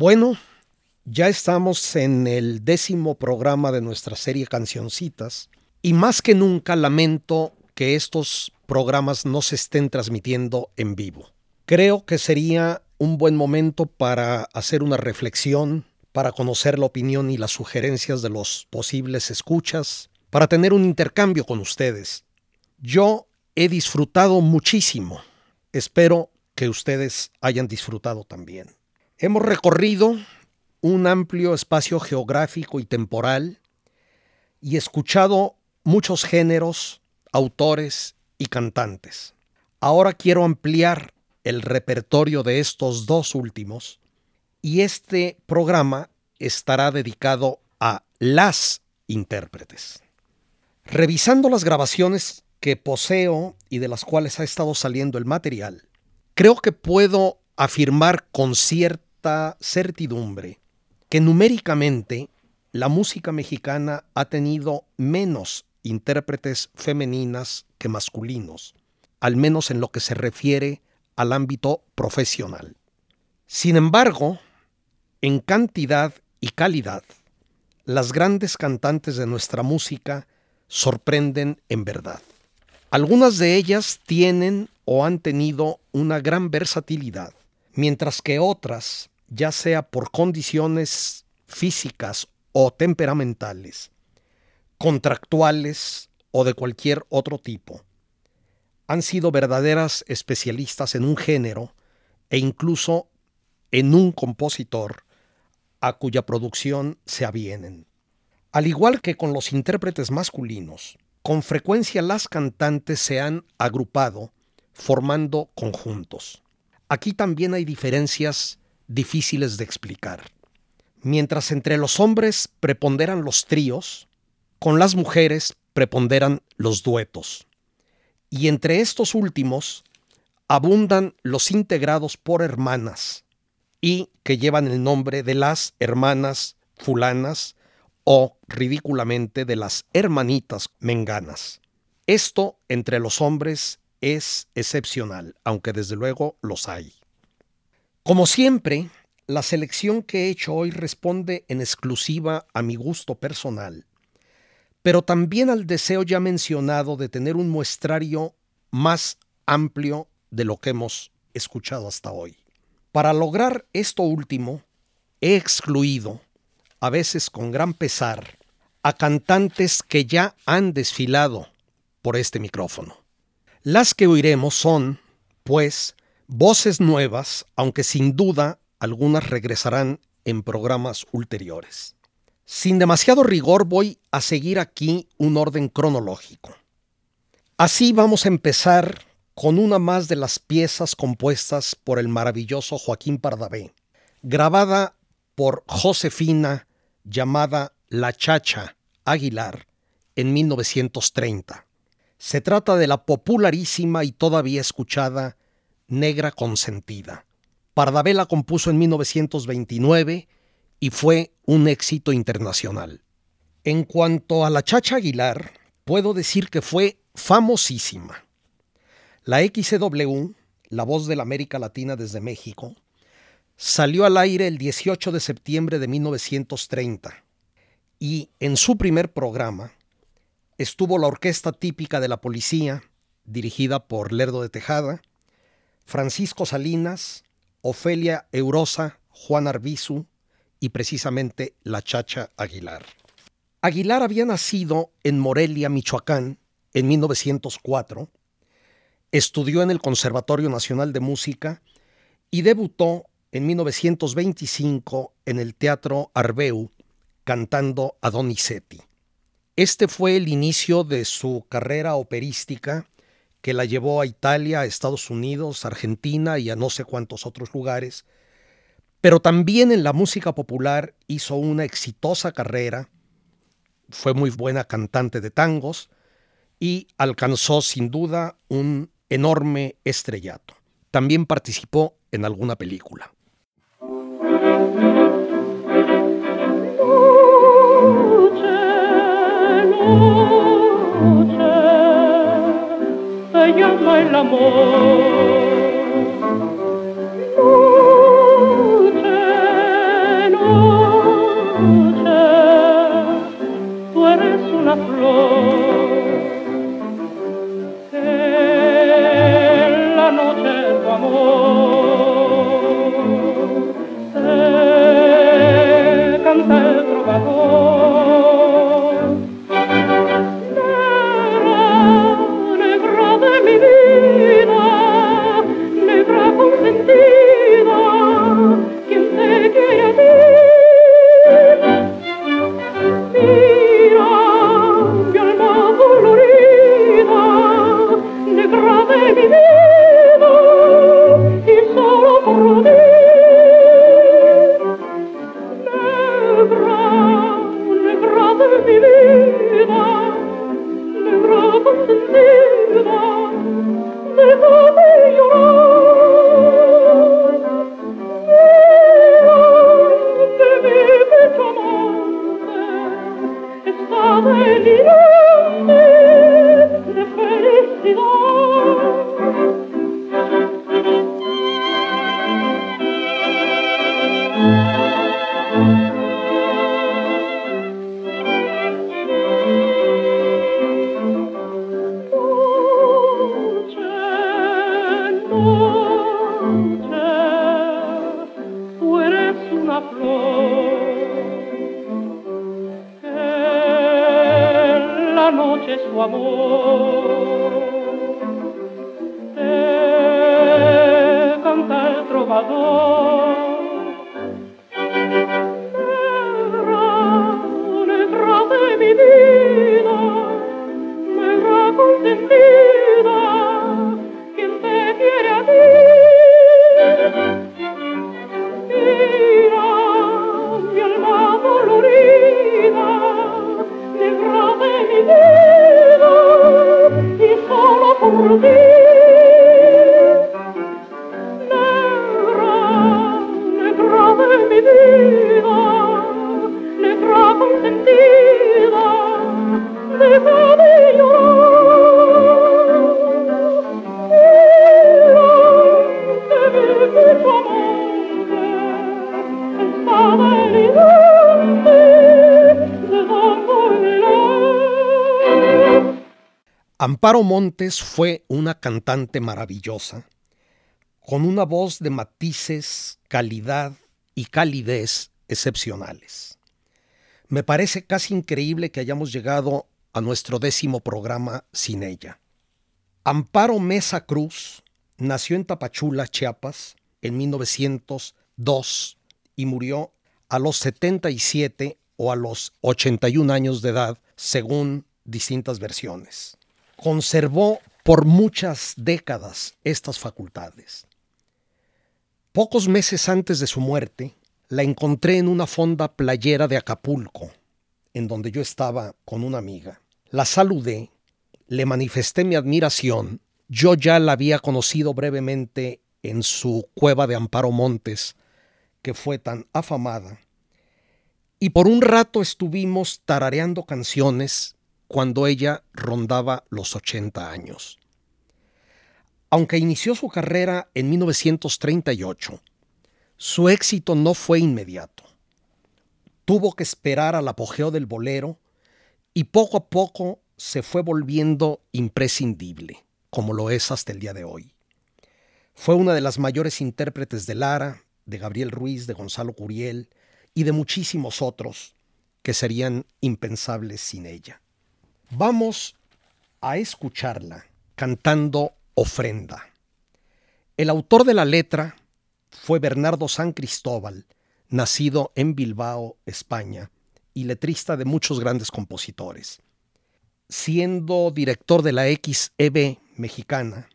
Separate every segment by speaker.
Speaker 1: Bueno, ya estamos en el décimo programa de nuestra serie Cancioncitas y más que nunca lamento que estos programas no se estén transmitiendo en vivo. Creo que sería un buen momento para hacer una reflexión, para conocer la opinión y las sugerencias de los posibles escuchas, para tener un intercambio con ustedes. Yo he disfrutado muchísimo. Espero que ustedes hayan disfrutado también. Hemos recorrido un amplio espacio geográfico y temporal y escuchado muchos géneros, autores y cantantes. Ahora quiero ampliar el repertorio de estos dos últimos y este programa estará dedicado a las intérpretes. Revisando las grabaciones que poseo y de las cuales ha estado saliendo el material, creo que puedo afirmar con cierta certidumbre que numéricamente la música mexicana ha tenido menos intérpretes femeninas que masculinos, al menos en lo que se refiere al ámbito profesional. Sin embargo, en cantidad y calidad, las grandes cantantes de nuestra música sorprenden en verdad. Algunas de ellas tienen o han tenido una gran versatilidad, mientras que otras, ya sea por condiciones físicas o temperamentales, contractuales o de cualquier otro tipo, han sido verdaderas especialistas en un género e incluso en un compositor a cuya producción se avienen. Al igual que con los intérpretes masculinos, con frecuencia las cantantes se han agrupado formando conjuntos. Aquí también hay diferencias difíciles de explicar. Mientras entre los hombres preponderan los tríos, con las mujeres preponderan los duetos. Y entre estos últimos abundan los integrados por hermanas y que llevan el nombre de las hermanas fulanas o ridículamente de las hermanitas menganas. Esto entre los hombres es excepcional, aunque desde luego los hay. Como siempre, la selección que he hecho hoy responde en exclusiva a mi gusto personal, pero también al deseo ya mencionado de tener un muestrario más amplio de lo que hemos escuchado hasta hoy. Para lograr esto último, he excluido, a veces con gran pesar, a cantantes que ya han desfilado por este micrófono. Las que oiremos son, pues, voces nuevas, aunque sin duda algunas regresarán en programas ulteriores. Sin demasiado rigor voy a seguir aquí un orden cronológico. Así vamos a empezar con una más de las piezas compuestas por el maravilloso Joaquín Pardavé, grabada por Josefina llamada La Chacha Aguilar en 1930. Se trata de la popularísima y todavía escuchada Negra Consentida. Pardavé la compuso en 1929 y fue un éxito internacional. En cuanto a la Chacha Aguilar, puedo decir que fue famosísima. La XW, la voz de la América Latina desde México, salió al aire el 18 de septiembre de 1930 y en su primer programa estuvo la orquesta típica de la policía, dirigida por Lerdo de Tejada, Francisco Salinas, Ofelia Eurosa, Juan Arbizu y precisamente la Chacha Aguilar. Aguilar había nacido en Morelia, Michoacán, en 1904, estudió en el Conservatorio Nacional de Música y debutó en 1925 en el Teatro Arbeu cantando a Donizetti. Este fue el inicio de su carrera operística que la llevó a Italia, a Estados Unidos, Argentina y a no sé cuántos otros lugares, Pero también en la música popular hizo una exitosa carrera, fue muy buena cantante de tangos y alcanzó sin duda un enorme estrellato. También participó en alguna película.
Speaker 2: Llama el amor.
Speaker 1: Amparo Montes fue una cantante maravillosa, con una voz de matices, calidad y calidez excepcionales. Me parece casi increíble que hayamos llegado a nuestro décimo programa sin ella. Amparo Mesa Cruz nació en Tapachula, Chiapas, en 1902 y murió a los 77 o a los 81 años de edad, según distintas versiones conservó por muchas décadas estas facultades. Pocos meses antes de su muerte, la encontré en una fonda playera de Acapulco, en donde yo estaba con una amiga. La saludé, le manifesté mi admiración. Yo ya la había conocido brevemente en su cueva de Amparo Montes, que fue tan afamada. Y por un rato estuvimos tarareando canciones cuando ella rondaba los 80 años. Aunque inició su carrera en 1938, su éxito no fue inmediato. Tuvo que esperar al apogeo del bolero y poco a poco se fue volviendo imprescindible, como lo es hasta el día de hoy. Fue una de las mayores intérpretes de Lara, de Gabriel Ruiz, de Gonzalo Curiel y de muchísimos otros que serían impensables sin ella. Vamos a escucharla cantando Ofrenda. El autor de la letra fue Bernardo San Cristóbal, nacido en Bilbao, España, y letrista de muchos grandes compositores. Siendo director de la XEB mexicana,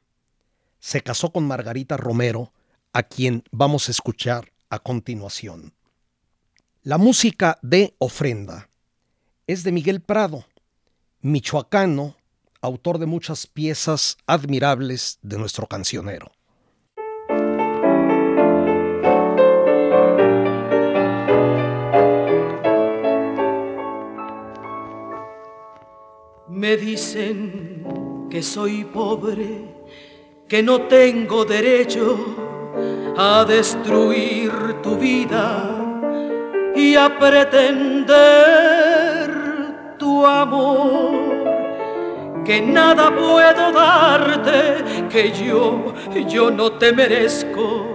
Speaker 1: se casó con Margarita Romero, a quien vamos a escuchar a continuación. La música de Ofrenda es de Miguel Prado, michoacano, autor de muchas piezas admirables de nuestro cancionero.
Speaker 3: Me dicen que soy pobre, que no tengo derecho a destruir tu vida y a pretender amor, que nada puedo darte, que yo, yo no te merezco,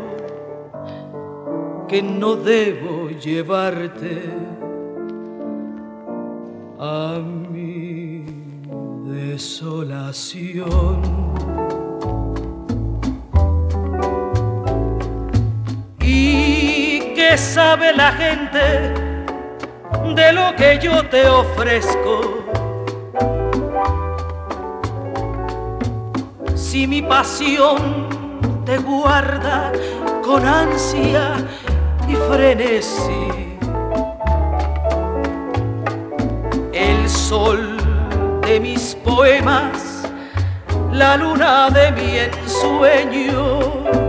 Speaker 3: que no debo llevarte a mí desolación. ¿Y qué sabe la gente de lo que yo te ofrezco? Si mi pasión te guarda con ansia y frenesí. El sol de mis poemas, la luna de mi ensueño.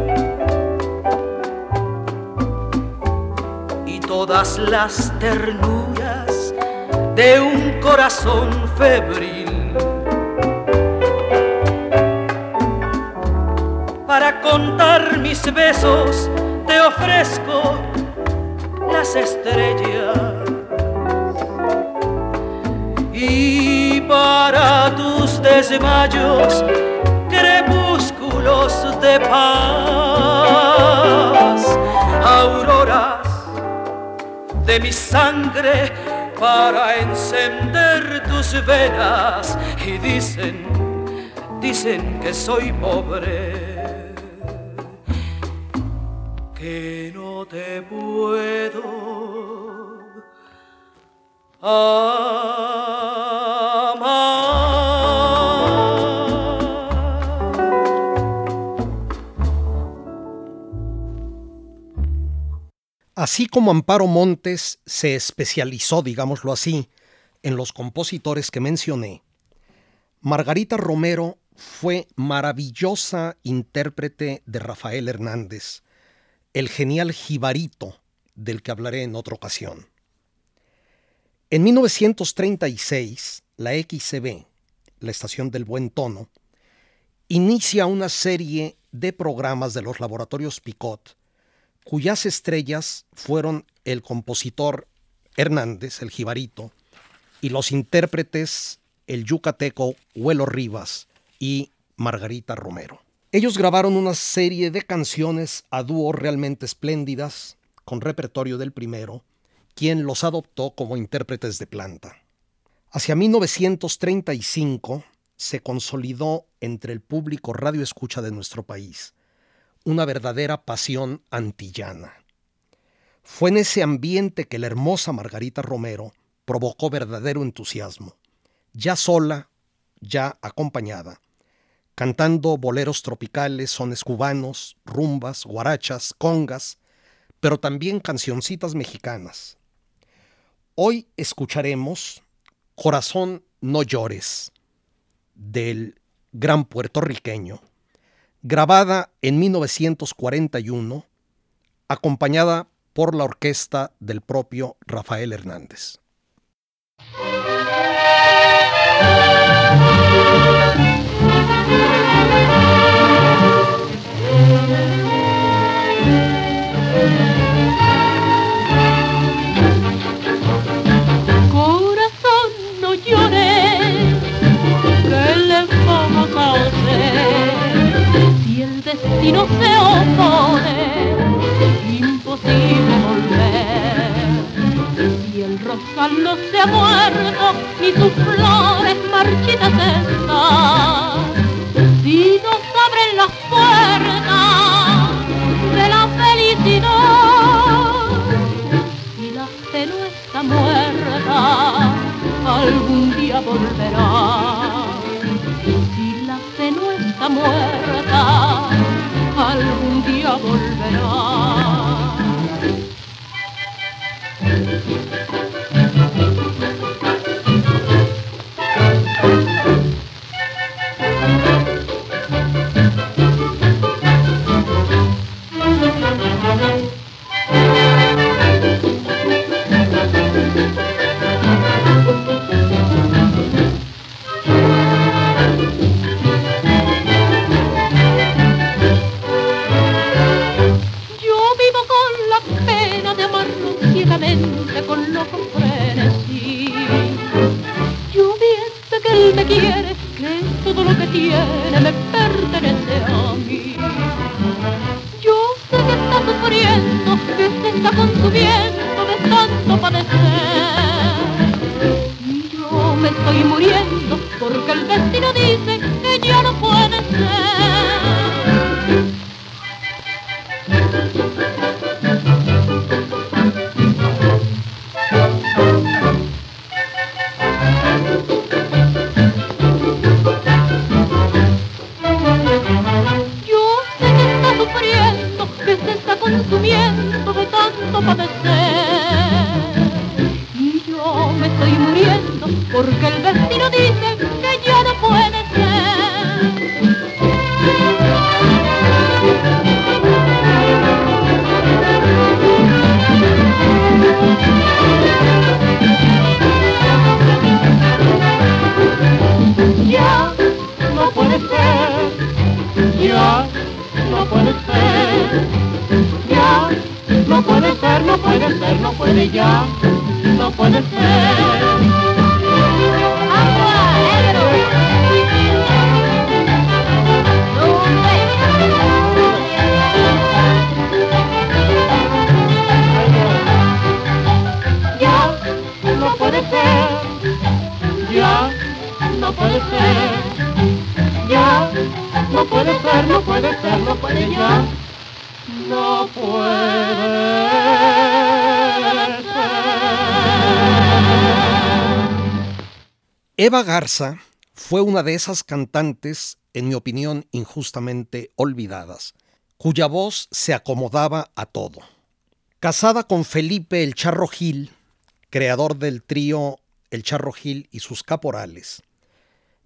Speaker 3: Todas las ternuras de un corazón febril. Para contar mis besos te ofrezco las estrellas y para tus desmayos crepúsculos de paz, auroras de mi sangre para encender tus venas. Y dicen, dicen que soy pobre, que no te puedo
Speaker 1: Así como Amparo Montes se especializó, digámoslo así, en los compositores que mencioné, Margarita Romero fue maravillosa intérprete de Rafael Hernández, el genial jibarito del que hablaré en otra ocasión. En 1936, la XCB, la estación del buen tono, inicia una serie de programas de los laboratorios Picot, cuyas estrellas fueron el compositor Hernández, el jibarito, y los intérpretes el yucateco Huelo Rivas y Margarita Romero. Ellos grabaron una serie de canciones a dúo realmente espléndidas, con repertorio del primero, quien los adoptó como intérpretes de planta. Hacia 1935 se consolidó entre el público radioescucha de nuestro país una verdadera pasión antillana. Fue en ese ambiente que la hermosa Margarita Romero provocó verdadero entusiasmo, ya sola, ya acompañada, cantando boleros tropicales, sones cubanos, rumbas, guarachas, congas, pero también cancioncitas mexicanas, Hoy escucharemos Corazón no llores del gran puertorriqueño, grabada en 1941, acompañada por la orquesta del propio Rafael Hernández.
Speaker 4: Si no se opone, imposible volver. Si el rosal no se ha muerto, ni sus flores marchitas están, si nos abren las puertas de la felicidad, si la fe no está muerta, algún día volverá. Si la fe no está muerta, algún día volverá.
Speaker 5: ya no puede ser. no puede ser, ya, no puede ser, no puede ser, no puede ya.
Speaker 1: Eva Garza fue una de esas cantantes, en mi opinión, injustamente olvidadas, cuya voz se acomodaba a todo. Casada con Felipe El Charro Gil, creador del trío El Charro Gil y sus caporales,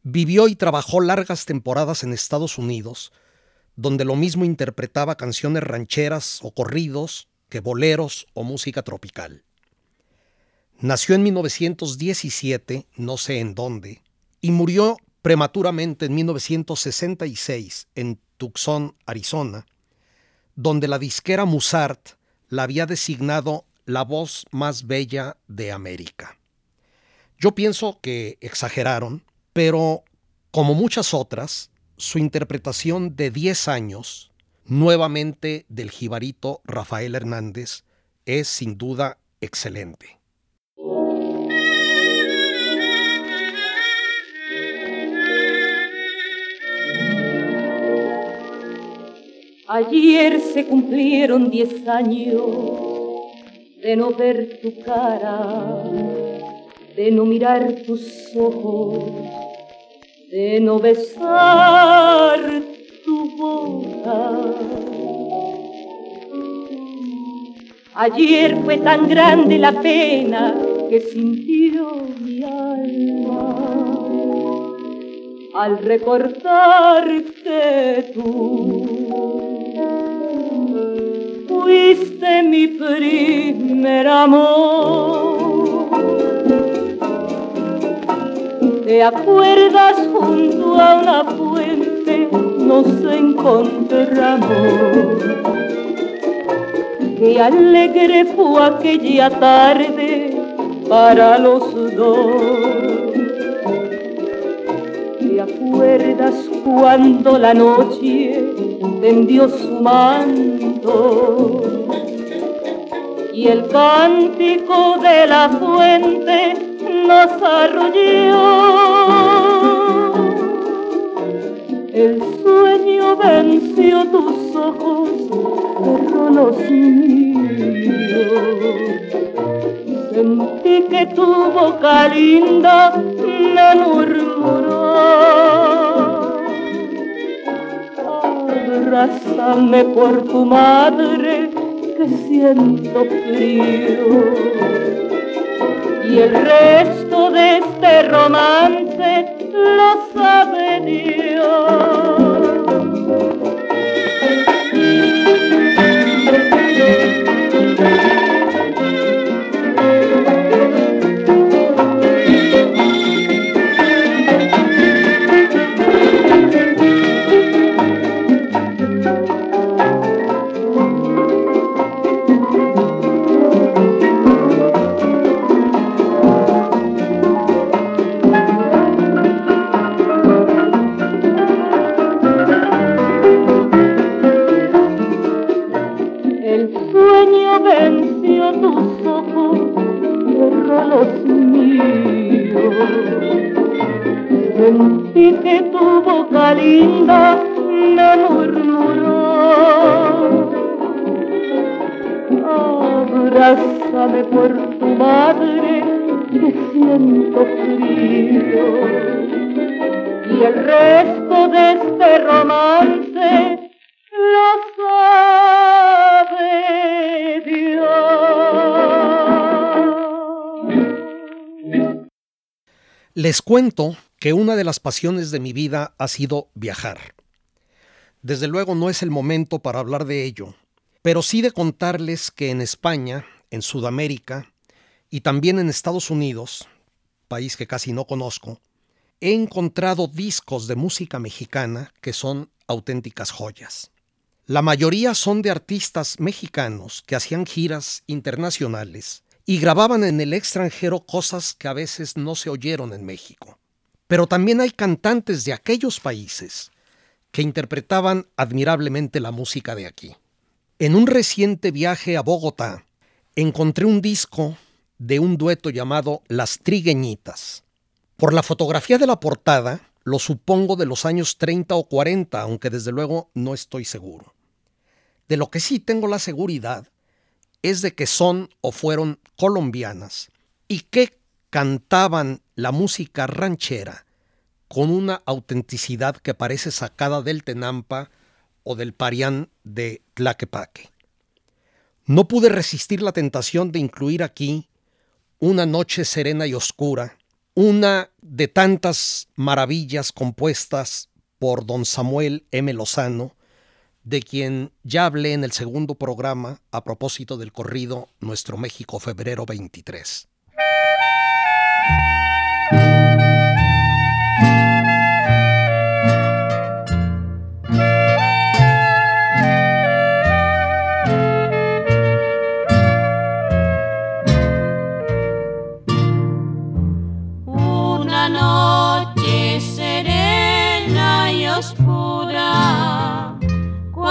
Speaker 1: vivió y trabajó largas temporadas en Estados Unidos, donde lo mismo interpretaba canciones rancheras o corridos que boleros o música tropical. Nació en 1917, no sé en dónde, y murió prematuramente en 1966 en Tucson, Arizona, donde la disquera Musart la había designado la voz más bella de América. Yo pienso que exageraron, pero como muchas otras, su interpretación de 10 años, nuevamente del jibarito Rafael Hernández, es sin duda excelente.
Speaker 6: Ayer se cumplieron diez años de no ver tu cara, de no mirar tus ojos, de no besar tu boca. Ayer fue tan grande la pena que sintió mi alma al recordar que tú fuiste mi primer amor. ¿Te acuerdas junto a una fuente nos encontramos? Qué alegre fue aquella tarde para los dos. ¿Te acuerdas cuando la noche tendió su y el cántico de la fuente nos arrolló. El sueño venció tus ojos, cerró los míos. Sentí que tu boca linda me murmuró abrázame por tu madre que siento frío. Y el resto de este romance lo sabe Dios.
Speaker 1: Les cuento que una de las pasiones de mi vida ha sido viajar. Desde luego no es el momento para hablar de ello, pero sí de contarles que en España, en Sudamérica y también en Estados Unidos, país que casi no conozco, he encontrado discos de música mexicana que son auténticas joyas. La mayoría son de artistas mexicanos que hacían giras internacionales y grababan en el extranjero cosas que a veces no se oyeron en México. Pero también hay cantantes de aquellos países que interpretaban admirablemente la música de aquí. En un reciente viaje a Bogotá, encontré un disco de un dueto llamado Las Trigueñitas. Por la fotografía de la portada, lo supongo de los años 30 o 40, aunque desde luego no estoy seguro. De lo que sí tengo la seguridad es de que son o fueron colombianas y que cantaban la música ranchera con una autenticidad que parece sacada del Tenampa o del Parián de Tlaquepaque. No pude resistir la tentación de incluir aquí una noche serena y oscura, una de tantas maravillas compuestas por don Samuel M. Lozano, de quien ya hablé en el segundo programa a propósito del corrido Nuestro México Febrero 23.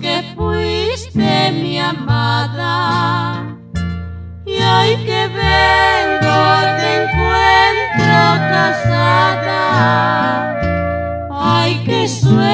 Speaker 7: que fuiste mi amada. Y hoy que vengo te encuentro casada. Ay, qué suerte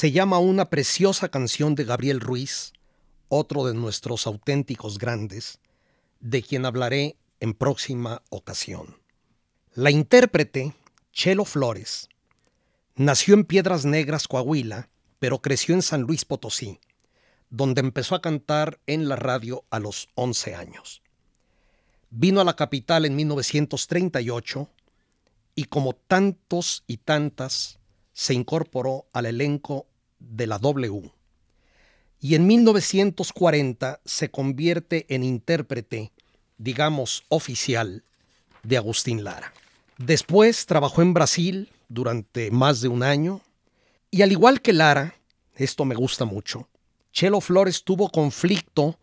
Speaker 1: se llama una preciosa canción de Gabriel Ruiz, otro de nuestros auténticos grandes, de quien hablaré en próxima ocasión. La intérprete, Chelo Flores, nació en Piedras Negras, Coahuila, pero creció en San Luis Potosí, donde empezó a cantar en la radio a los 11 años. Vino a la capital en 1938 y como tantos y tantas se incorporó al elenco de la W. Y en 1940 se convierte en intérprete, digamos, oficial de Agustín Lara. Después trabajó en Brasil durante más de un año y al igual que Lara, esto me gusta mucho, Chelo Flores tuvo conflicto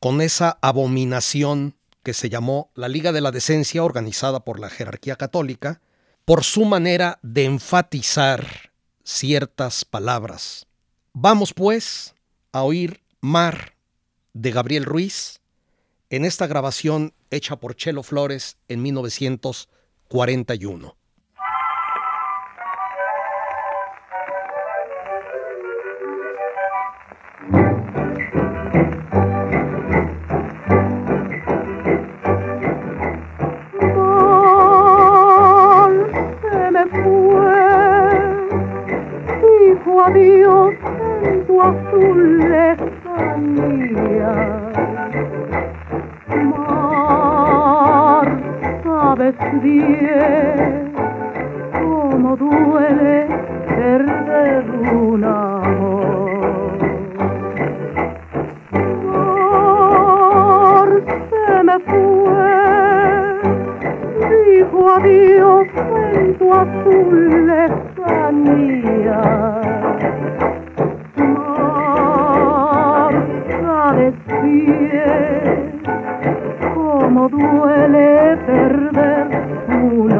Speaker 1: con esa abominación que se llamó la Liga de la Decencia organizada por la jerarquía católica por su manera de enfatizar ciertas palabras. Vamos pues a oír Mar de Gabriel Ruiz en esta grabación hecha por Chelo Flores en 1941.
Speaker 2: Azul lejanía. Mar, sabes bien cómo duele perder un amor. Mar, se me fue, dijo adiós en tu azul lejanía. Cómo duele perder un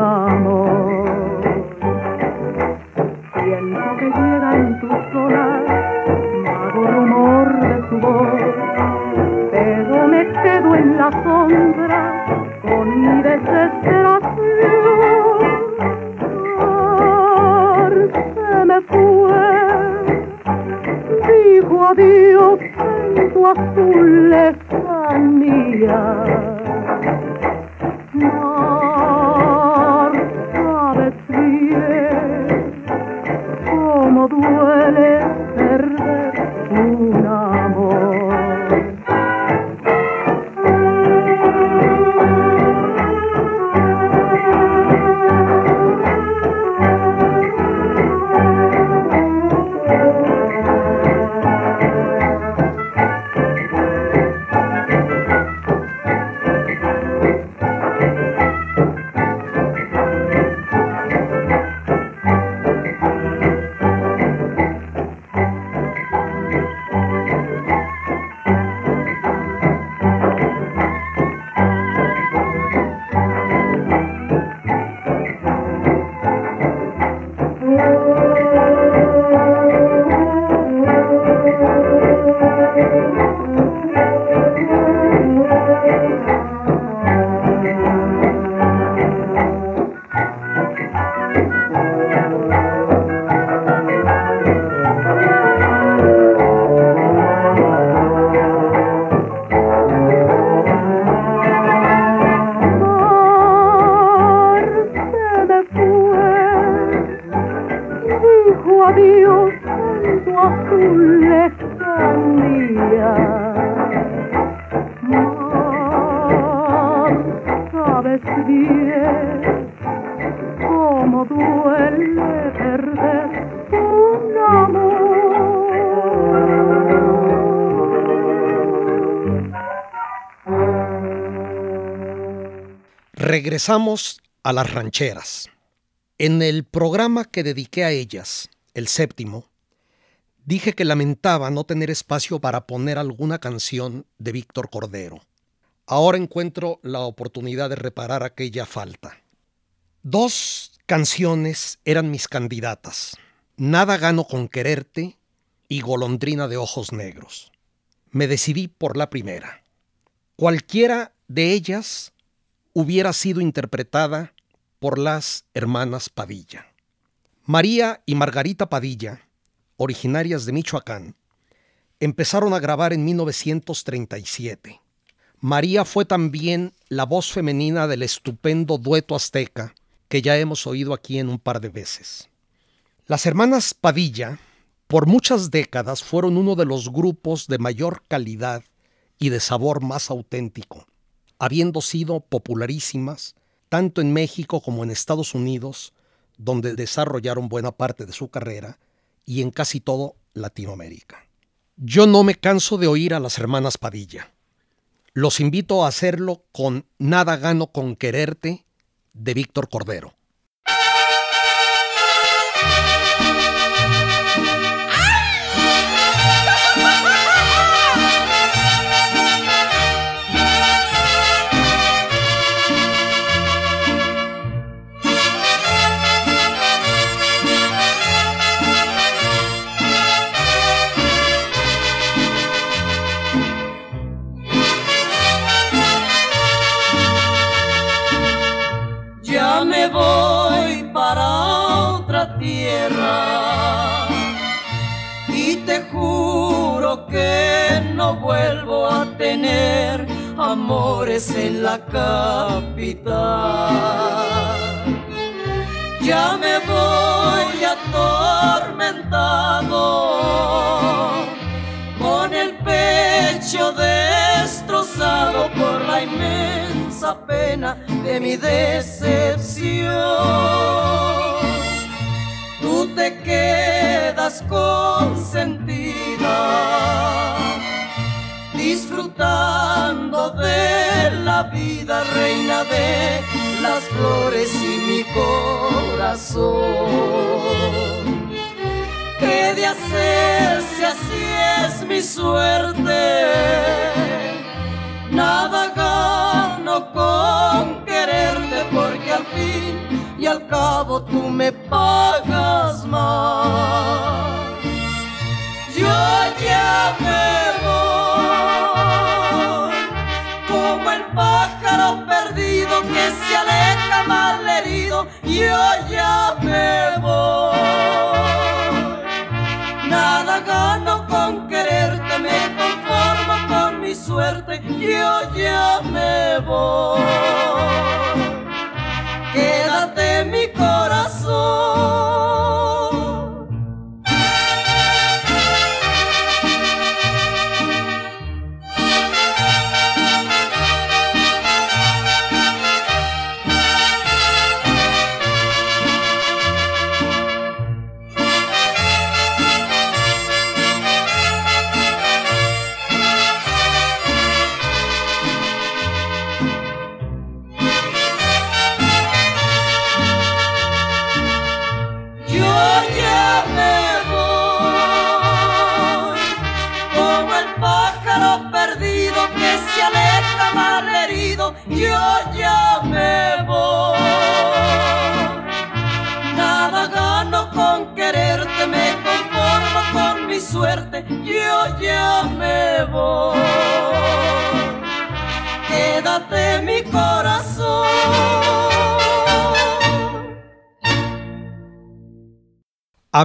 Speaker 1: Regresamos a las rancheras. En el programa que dediqué a ellas, el séptimo, dije que lamentaba no tener espacio para poner alguna canción de Víctor Cordero. Ahora encuentro la oportunidad de reparar aquella falta. Dos canciones eran mis candidatas. Nada gano con quererte y Golondrina de ojos negros. Me decidí por la primera. Cualquiera de ellas hubiera sido interpretada por las hermanas Padilla. María y Margarita Padilla, originarias de Michoacán, empezaron a grabar en 1937. María fue también la voz femenina del estupendo dueto azteca que ya hemos oído aquí en un par de veces. Las hermanas Padilla, por muchas décadas, fueron uno de los grupos de mayor calidad y de sabor más auténtico, habiendo sido popularísimas tanto en México como en Estados Unidos, donde desarrollaron buena parte de su carrera, y en casi todo Latinoamérica. Yo no me canso de oír a las hermanas Padilla. Los invito a hacerlo con Nada gano con quererte de Víctor Cordero.
Speaker 8: Suerte, yo ya me voy.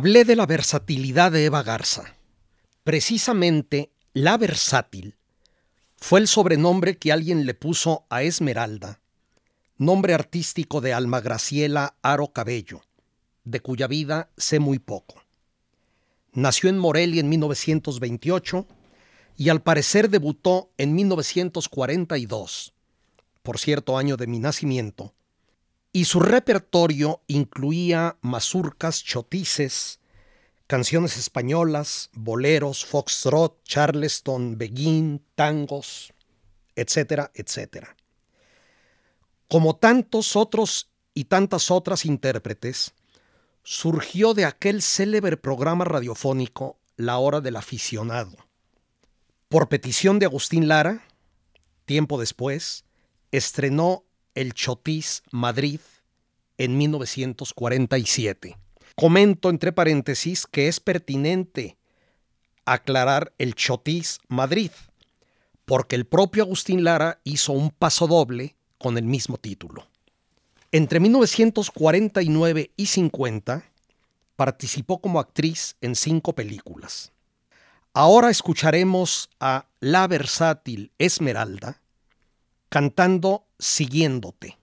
Speaker 1: Hablé de la versatilidad de Eva Garza. Precisamente la versátil fue el sobrenombre que alguien le puso a Esmeralda, nombre artístico de Alma Graciela Aro Cabello, de cuya vida sé muy poco. Nació en Morelia en 1928 y al parecer debutó en 1942, por cierto año de mi nacimiento, y su repertorio incluía mazurcas, chotices, canciones españolas, boleros, foxtrot, charleston, beguín, tangos, etcétera, etcétera. Como tantos otros y tantas otras intérpretes, surgió de aquel célebre programa radiofónico La Hora del Aficionado. Por petición de Agustín Lara, tiempo después, estrenó El Chotis Madrid en 1947. Comento entre paréntesis que es pertinente aclarar el Chotis Madrid, porque el propio Agustín Lara hizo un paso doble con el mismo título. Entre 1949 y 50 Participó como actriz en cinco películas. Ahora escucharemos a la versátil Esmeralda cantando Siguiéndote,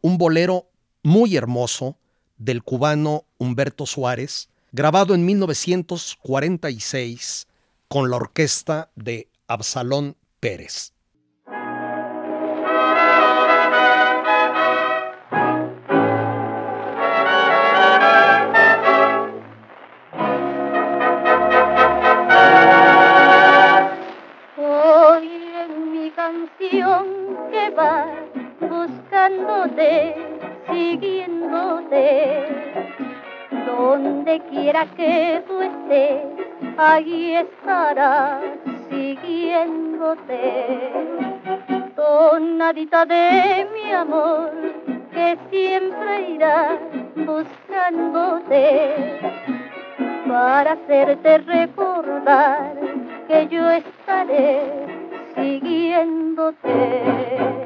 Speaker 1: un bolero muy hermoso del cubano Humberto Suárez, grabado en 1946 con la orquesta de Absalón Pérez.
Speaker 9: Buscándote, siguiéndote. Donde quiera que tú estés, allí estarás siguiéndote. Tonadita de mi amor, que siempre irá buscándote para hacerte recordar que yo estaré siguiéndote.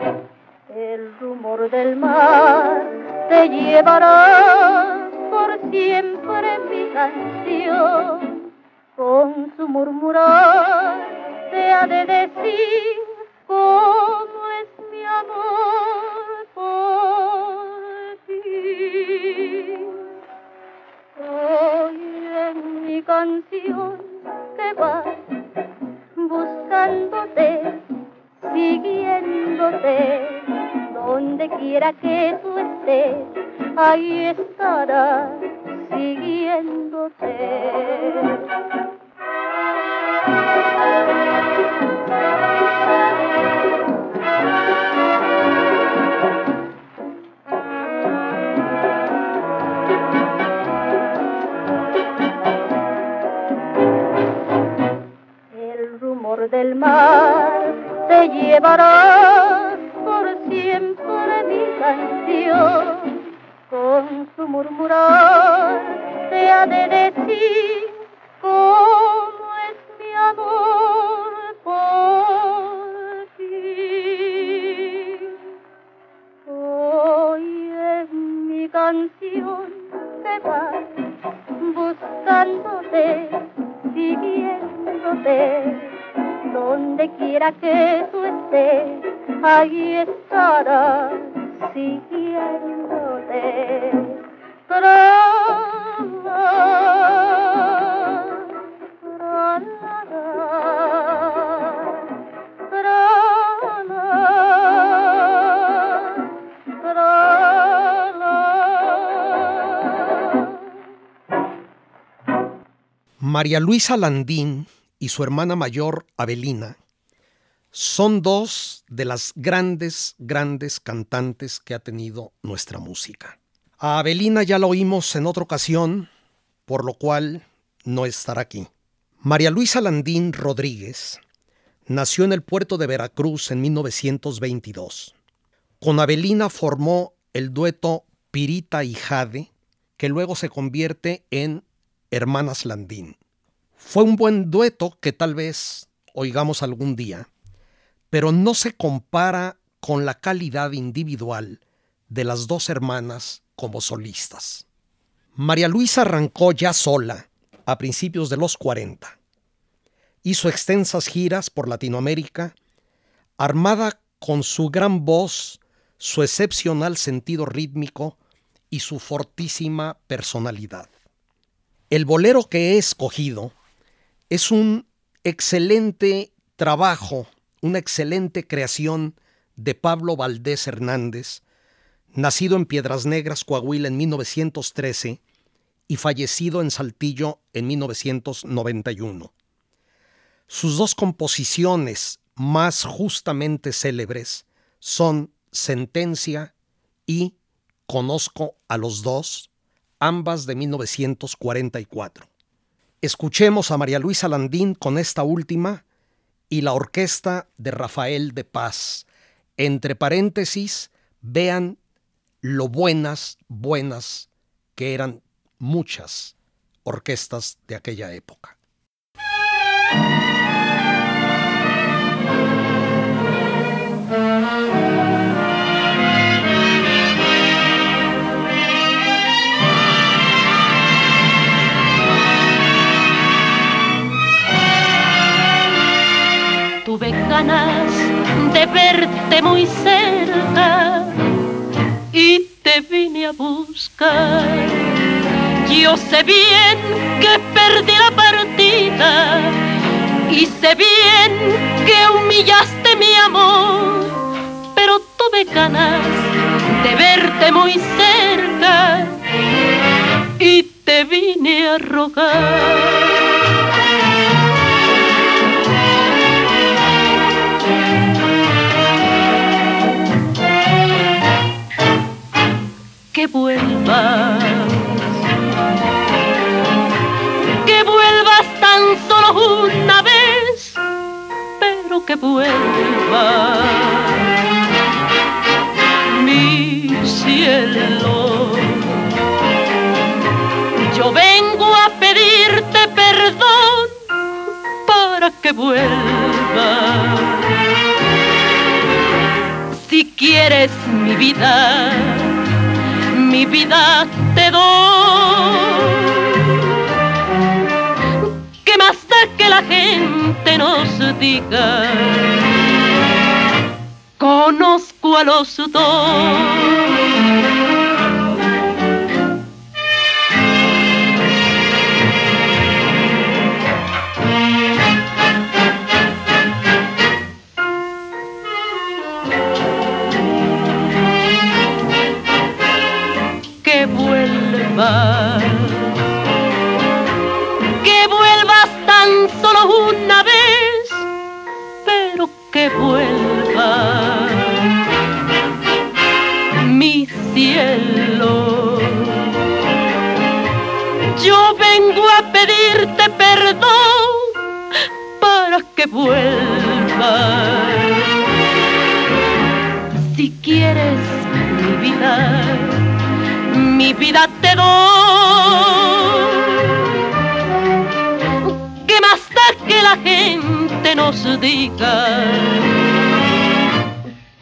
Speaker 9: El rumor del mar te llevará por siempre mi canción. Con su murmurar te ha de decir cómo es mi amor por ti. Hoy en mi canción que va buscándote, siguiéndote donde quiera que tú estés, ahí estará siguiéndote. El rumor del mar te llevará siempre mi canción, con su murmurar te ha de decir cómo es mi amor quiera que tú estés ahí estará siguiéndote.
Speaker 1: María Luisa Landín y su hermana mayor Abelina son dos de las grandes, grandes cantantes que ha tenido nuestra música. A Abelina ya la oímos en otra ocasión, por lo cual no estará aquí. María Luisa Landín Rodríguez nació en el puerto de Veracruz en 1922. Con Abelina formó el dueto Pirita y Jade, que luego se convierte en Hermanas Landín. Fue un buen dueto que tal vez oigamos algún día pero no se compara con la calidad individual de las dos hermanas como solistas. María Luisa arrancó ya sola a principios de los 40. Hizo extensas giras por Latinoamérica, armada con su gran voz, su excepcional sentido rítmico y su fortísima personalidad. El bolero que he escogido es un excelente trabajo una excelente creación de Pablo Valdés Hernández, nacido en Piedras Negras, Coahuila en 1913 y fallecido en Saltillo en 1991. Sus dos composiciones más justamente célebres son Sentencia y Conozco a los dos, ambas de 1944. Escuchemos a María Luisa Landín con esta última y la orquesta de Rafael de Paz. Entre paréntesis, vean lo buenas, buenas que eran muchas orquestas de aquella época.
Speaker 4: Muy cerca y te vine a buscar. Yo sé bien que perdí la partida y sé bien que humillaste mi amor, pero tuve ganas de verte muy cerca y te vine a rogar. Que vuelvas, que vuelvas tan solo una vez, pero que vuelvas, mi cielo. Yo vengo a pedirte perdón para que vuelvas. Si quieres mi vida, mi vida te doy. ¿Qué más da que la gente nos diga? Conozco a los dos. Que vuelvas, mi cielo. Yo vengo a pedirte perdón para que vuelvas. Si quieres mi vida mi vida te doy. ¿Qué más da que la gente nos diga?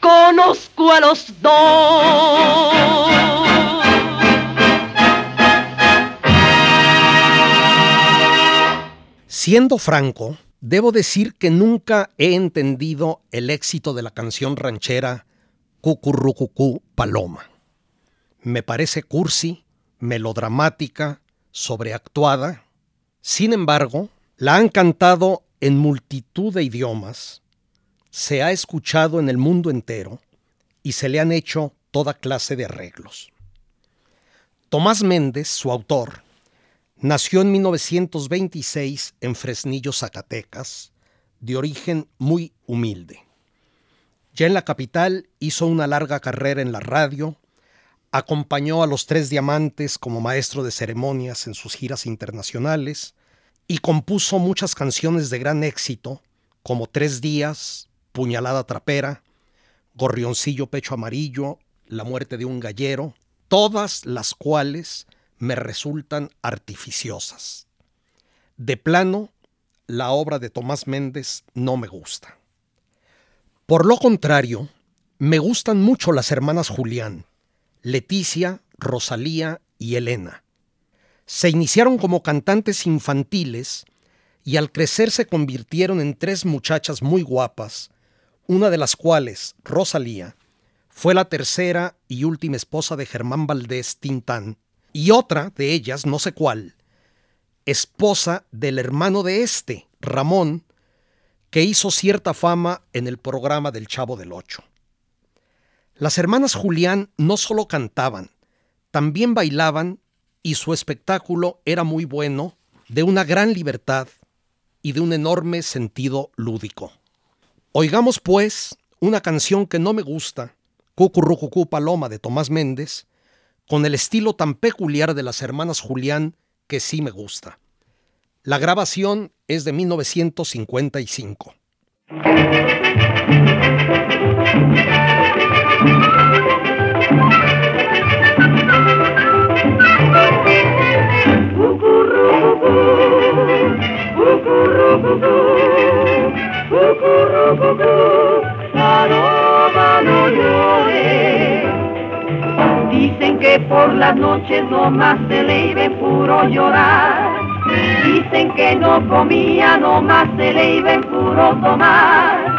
Speaker 4: Conozco a los dos.
Speaker 1: Siendo franco, debo decir que nunca he entendido el éxito de la canción ranchera Cucurrucucú Paloma me parece cursi, melodramática, sobreactuada. Sin embargo, la han cantado en multitud de idiomas, se ha escuchado en el mundo entero y se le han hecho toda clase de arreglos. Tomás Méndez, su autor, nació en 1926 en Fresnillo, Zacatecas, de origen muy humilde. Ya en la capital hizo una larga carrera en la radio, acompañó a los Tres Diamantes como maestro de ceremonias en sus giras internacionales y compuso muchas canciones de gran éxito como Tres Días, Puñalada Trapera, Gorrioncillo Pecho Amarillo, La muerte de un gallero, todas las cuales me resultan artificiosas. De plano, la obra de Tomás Méndez no me gusta. Por lo contrario, me gustan mucho las hermanas Julián, Leticia, Rosalía y Elena. Se iniciaron como cantantes infantiles y al crecer se convirtieron en tres muchachas muy guapas, una de las cuales, Rosalía, fue la tercera y última esposa de Germán Valdés Tintán, y otra de ellas, no sé cuál, esposa del hermano de este, Ramón, que hizo cierta fama en el programa del Chavo del Ocho. Las hermanas Julián no solo cantaban, también bailaban y su espectáculo era muy bueno, de una gran libertad y de un enorme sentido lúdico. Oigamos pues una canción que no me gusta, Cucurrucucú Paloma de Tomás Méndez, con el estilo tan peculiar de las hermanas Julián que sí me gusta. La grabación es de 1955.
Speaker 10: Dicen que por las noches no más se le iba puro llorar. Dicen que no comía, no más se le iba puro tomar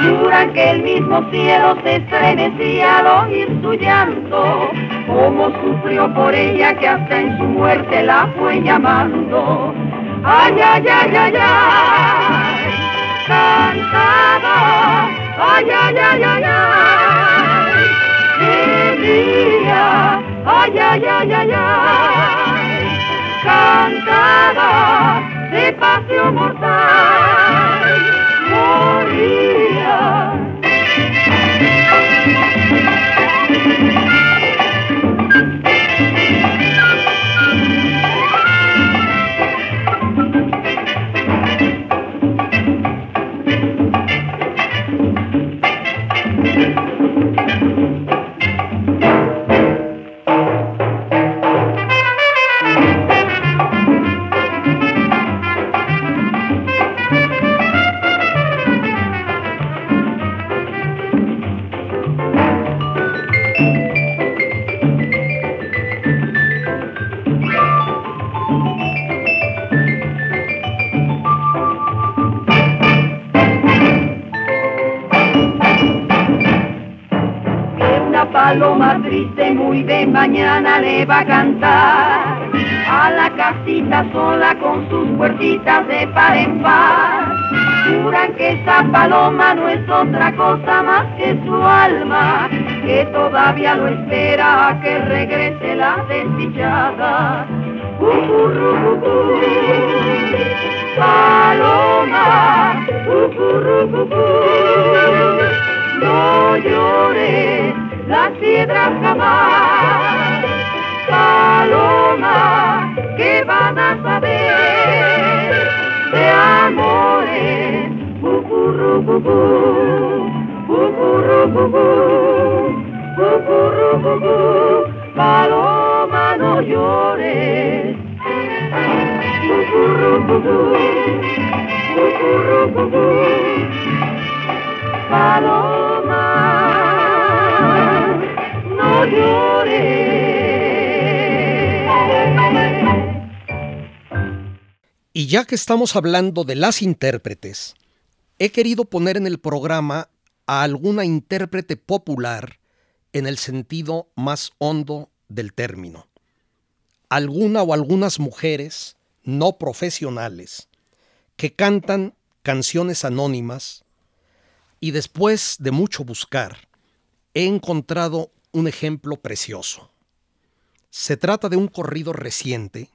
Speaker 10: Juran que el mismo cielo se estremecía al oír su llanto, como sufrió por ella que hasta en su muerte la fue llamando. Ay, ay, ay, ay, cantaba, ay, ay, ay, ay, ay, gemía, ay, ay, ay, ay, ay, cantaba. De pasión mortal, le va a cantar a la casita sola con sus puertitas de par en par. Juran que esa paloma no es otra cosa más que su alma, que todavía lo espera a que regrese la desdichada. Paloma. No llores las piedras jamás, paloma, que van a saber de amores, cucurrucucú, cucurrucucú, cucurrucucú, paloma, no llores, cucurrucucú, cucurrucucú.
Speaker 1: Y ya que estamos hablando de las intérpretes, he querido poner en el programa a alguna intérprete popular en el sentido más hondo del término. Alguna o algunas mujeres no profesionales que cantan canciones anónimas y después de mucho buscar he encontrado un ejemplo precioso. Se trata de un corrido reciente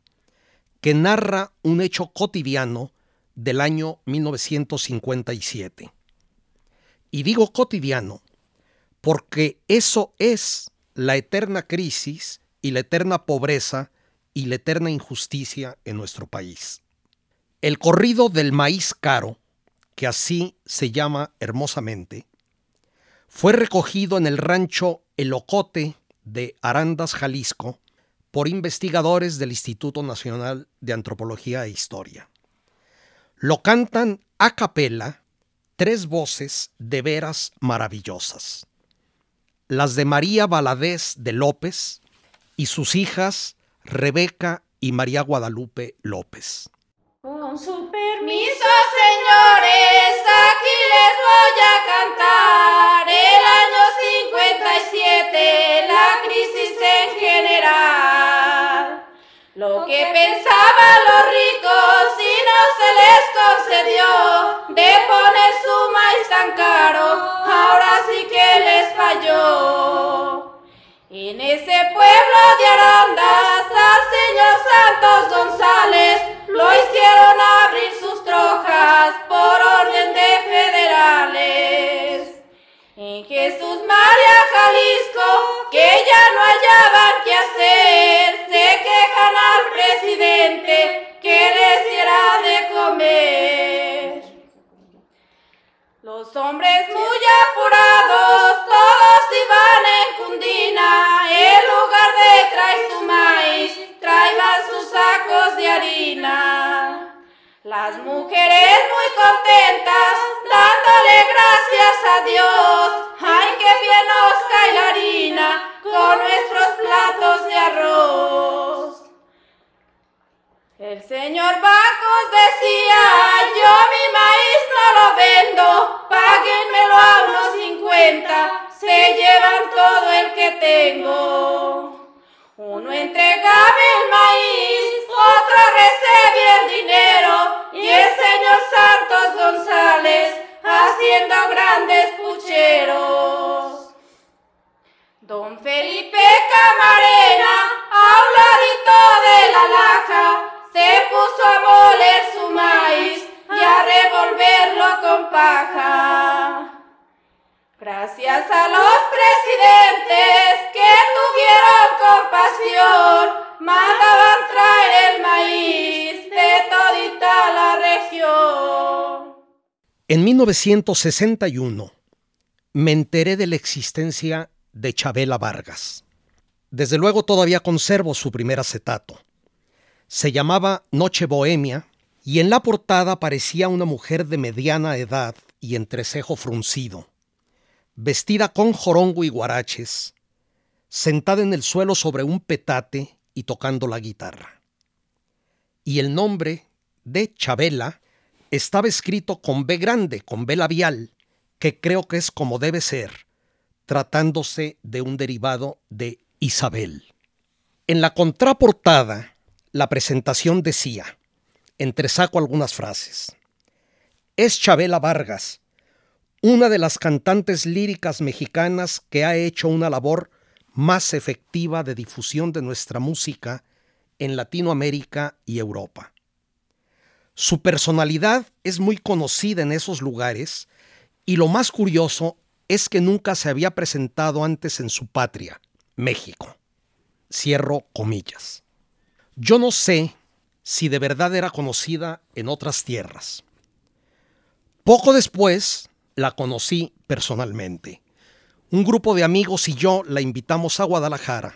Speaker 1: que narra un hecho cotidiano del año 1957. Y digo cotidiano porque eso es la eterna crisis y la eterna pobreza y la eterna injusticia en nuestro país. El corrido del maíz caro, que así se llama hermosamente, fue recogido en el rancho El Ocote de Arandas, Jalisco, por investigadores del Instituto Nacional de Antropología e Historia. Lo cantan a capela tres voces de veras maravillosas. Las de María Valadez de López y sus hijas Rebeca y María Guadalupe López.
Speaker 11: Con su permiso, señores, aquí les voy a cantar el año 57, la crisis en general. Lo que pensaban los ricos y no se les concedió de poner su maíz tan caro, ahora sí que les falló. En ese pueblo de Arandas al señor Santos González lo hicieron abrir sus trojas por orden de federales. En Jesús María Jalisco, que ya no hallaban qué hacer, presidente que les de comer. Los hombres muy apurados, todos iban en Cundina, en lugar de traer su maíz, traían sus sacos de harina. Las mujeres muy contentas, dándole gracias a Dios, ay que bien nos cae la harina con nuestros platos de arroz. El señor Bacos decía, yo mi maíz no lo vendo, paguen cuenta, se llevan todo el que tengo. Uno entregaba el maíz, otro recibía el dinero y el señor Santos González haciendo grandes pucheros. Don Felipe Camarena, a un ladito de la laja, se puso a moler su maíz y a revolverlo con paja. Gracias a los presidentes que tuvieron compasión, mandaban traer el maíz de todita la región.
Speaker 1: En 1961 me enteré de la existencia de Chabela Vargas. Desde luego todavía conservo su primer acetato. Se llamaba Noche Bohemia y en la portada aparecía una mujer de mediana edad y entrecejo fruncido, vestida con jorongo y guaraches, sentada en el suelo sobre un petate y tocando la guitarra. Y el nombre de Chabela estaba escrito con B grande, con B labial, que creo que es como debe ser, tratándose de un derivado de Isabel. En la contraportada, la presentación decía, entresaco algunas frases, es Chabela Vargas, una de las cantantes líricas mexicanas que ha hecho una labor más efectiva de difusión de nuestra música en Latinoamérica y Europa. Su personalidad es muy conocida en esos lugares y lo más curioso es que nunca se había presentado antes en su patria, México. Cierro comillas. Yo no sé si de verdad era conocida en otras tierras. Poco después la conocí personalmente. Un grupo de amigos y yo la invitamos a Guadalajara.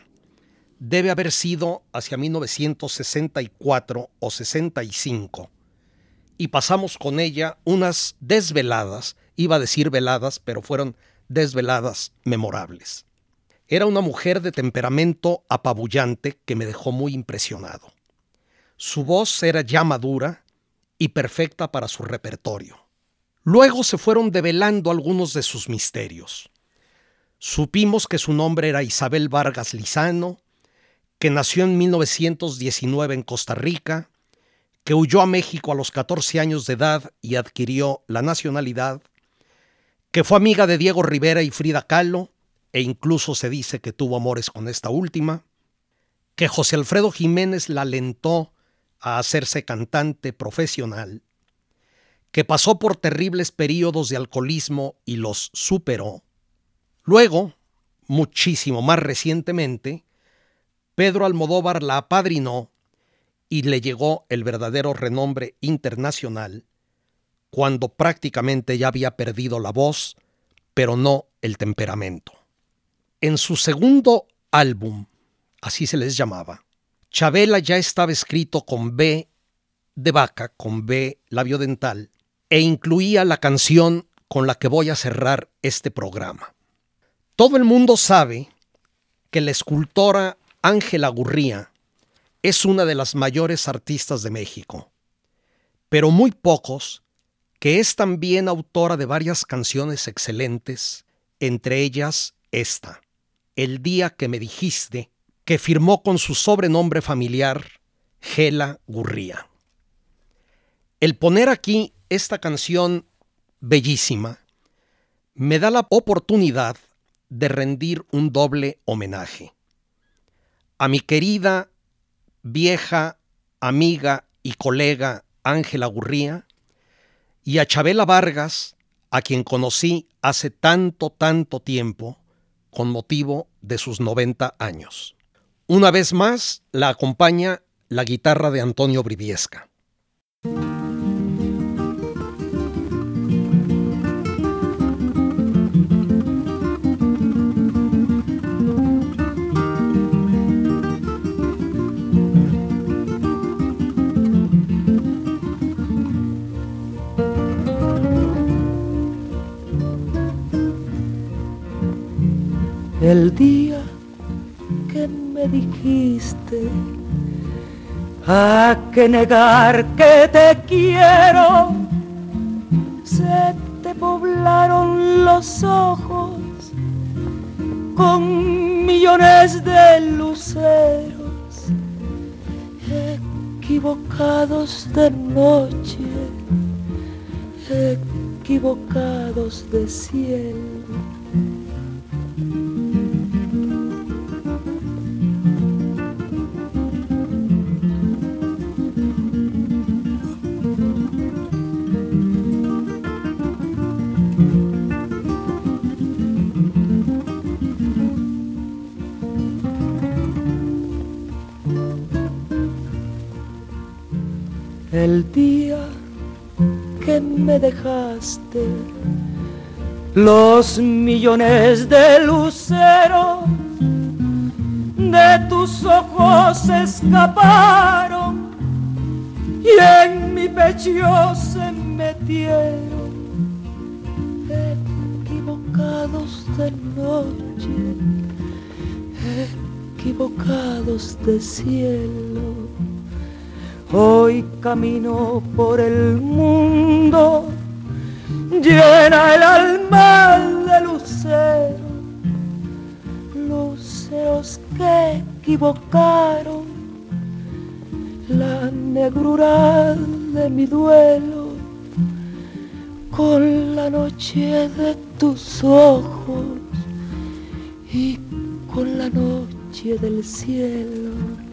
Speaker 1: Debe haber sido hacia 1964 o 65. Y pasamos con ella unas desveladas iba a decir veladas, pero fueron desveladas memorables. Era una mujer de temperamento apabullante que me dejó muy impresionado. Su voz era ya madura y perfecta para su repertorio. Luego se fueron develando algunos de sus misterios. Supimos que su nombre era Isabel Vargas Lizano, que nació en 1919 en Costa Rica, que huyó a México a los 14 años de edad y adquirió la nacionalidad, que fue amiga de Diego Rivera y Frida Kahlo, e incluso se dice que tuvo amores con esta última, que José Alfredo Jiménez la alentó a hacerse cantante profesional, que pasó por terribles periodos de alcoholismo y los superó. Luego, muchísimo más recientemente, Pedro Almodóvar la apadrinó y le llegó el verdadero renombre internacional cuando prácticamente ya había perdido la voz, pero no el temperamento. En su segundo álbum, así se les llamaba, Chabela ya estaba escrito con B de vaca, con B labio dental, e incluía la canción con la que voy a cerrar este programa. Todo el mundo sabe que la escultora Ángela Gurría es una de las mayores artistas de México, pero muy pocos que es también autora de varias canciones excelentes, entre ellas esta, El día que me dijiste, que firmó con su sobrenombre familiar Gela Gurría. El poner aquí esta canción bellísima me da la oportunidad de rendir un doble homenaje. A mi querida, vieja, amiga y colega Ángela Gurría, y a Chabela Vargas, a quien conocí hace tanto, tanto tiempo, con motivo de sus 90 años. Una vez más la acompaña la guitarra de Antonio Briviesca.
Speaker 12: El día que me dijiste a que negar que te quiero se te poblaron los ojos con millones de luceros equivocados de noche, equivocados de cielo. El día que me dejaste. Los millones de luceros de tus ojos escaparon y en mi pecho se metieron equivocados de noche, equivocados de cielo Hoy camino por el mundo, llena el alma de luceros, luceros que equivocaron la negrura de mi duelo con la noche de tus ojos y con la noche del cielo.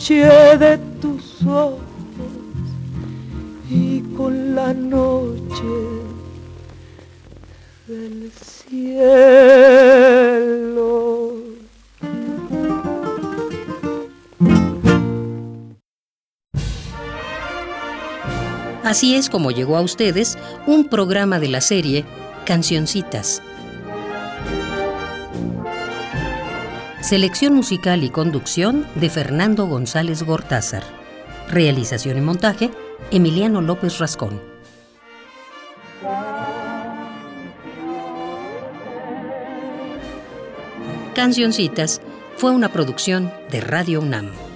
Speaker 12: Noche de tus ojos y con la noche del cielo.
Speaker 13: Así es como llegó a ustedes un programa de la serie Cancioncitas. Selección musical y conducción de Fernando González Gortázar. Realización y montaje, Emiliano López Rascón. Cancioncitas fue una producción de Radio UNAM.